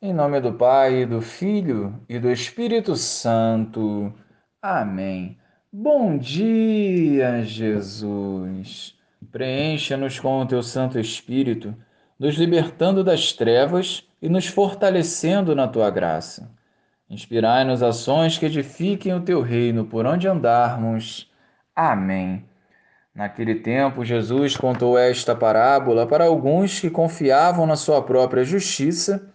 Em nome do Pai, do Filho e do Espírito Santo. Amém. Bom dia, Jesus. Preencha-nos com o teu Santo Espírito, nos libertando das trevas e nos fortalecendo na tua graça. Inspirai-nos ações que edifiquem o teu reino por onde andarmos. Amém. Naquele tempo, Jesus contou esta parábola para alguns que confiavam na sua própria justiça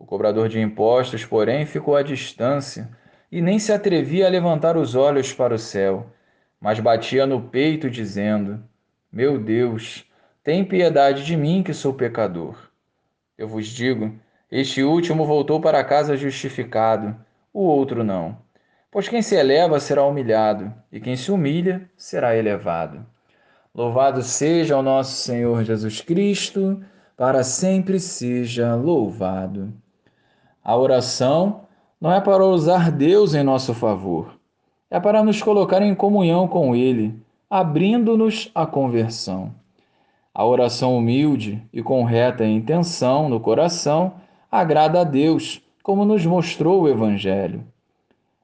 O cobrador de impostos, porém, ficou à distância e nem se atrevia a levantar os olhos para o céu, mas batia no peito, dizendo: Meu Deus, tem piedade de mim, que sou pecador. Eu vos digo: este último voltou para casa justificado, o outro não. Pois quem se eleva será humilhado, e quem se humilha será elevado. Louvado seja o nosso Senhor Jesus Cristo, para sempre seja louvado. A oração não é para usar Deus em nosso favor, é para nos colocar em comunhão com Ele, abrindo-nos à conversão. A oração humilde e com reta intenção no coração agrada a Deus, como nos mostrou o Evangelho.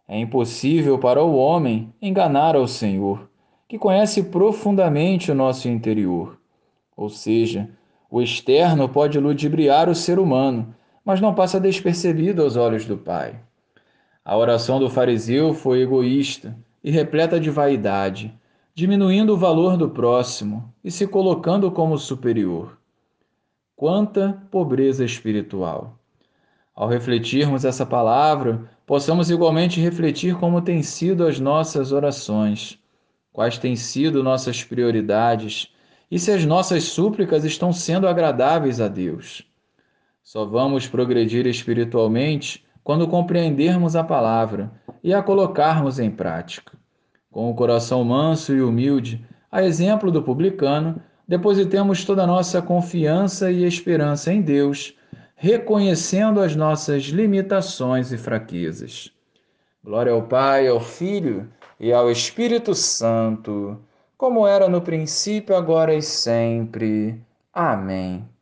É impossível para o homem enganar ao Senhor, que conhece profundamente o nosso interior. Ou seja, o externo pode ludibriar o ser humano, mas não passa despercebido aos olhos do Pai. A oração do fariseu foi egoísta e repleta de vaidade, diminuindo o valor do próximo e se colocando como superior. Quanta pobreza espiritual! Ao refletirmos essa palavra, possamos igualmente refletir como têm sido as nossas orações, quais têm sido nossas prioridades e se as nossas súplicas estão sendo agradáveis a Deus. Só vamos progredir espiritualmente quando compreendermos a palavra e a colocarmos em prática. Com o coração manso e humilde, a exemplo do publicano, depositemos toda a nossa confiança e esperança em Deus, reconhecendo as nossas limitações e fraquezas. Glória ao Pai, ao Filho e ao Espírito Santo, como era no princípio, agora e sempre. Amém.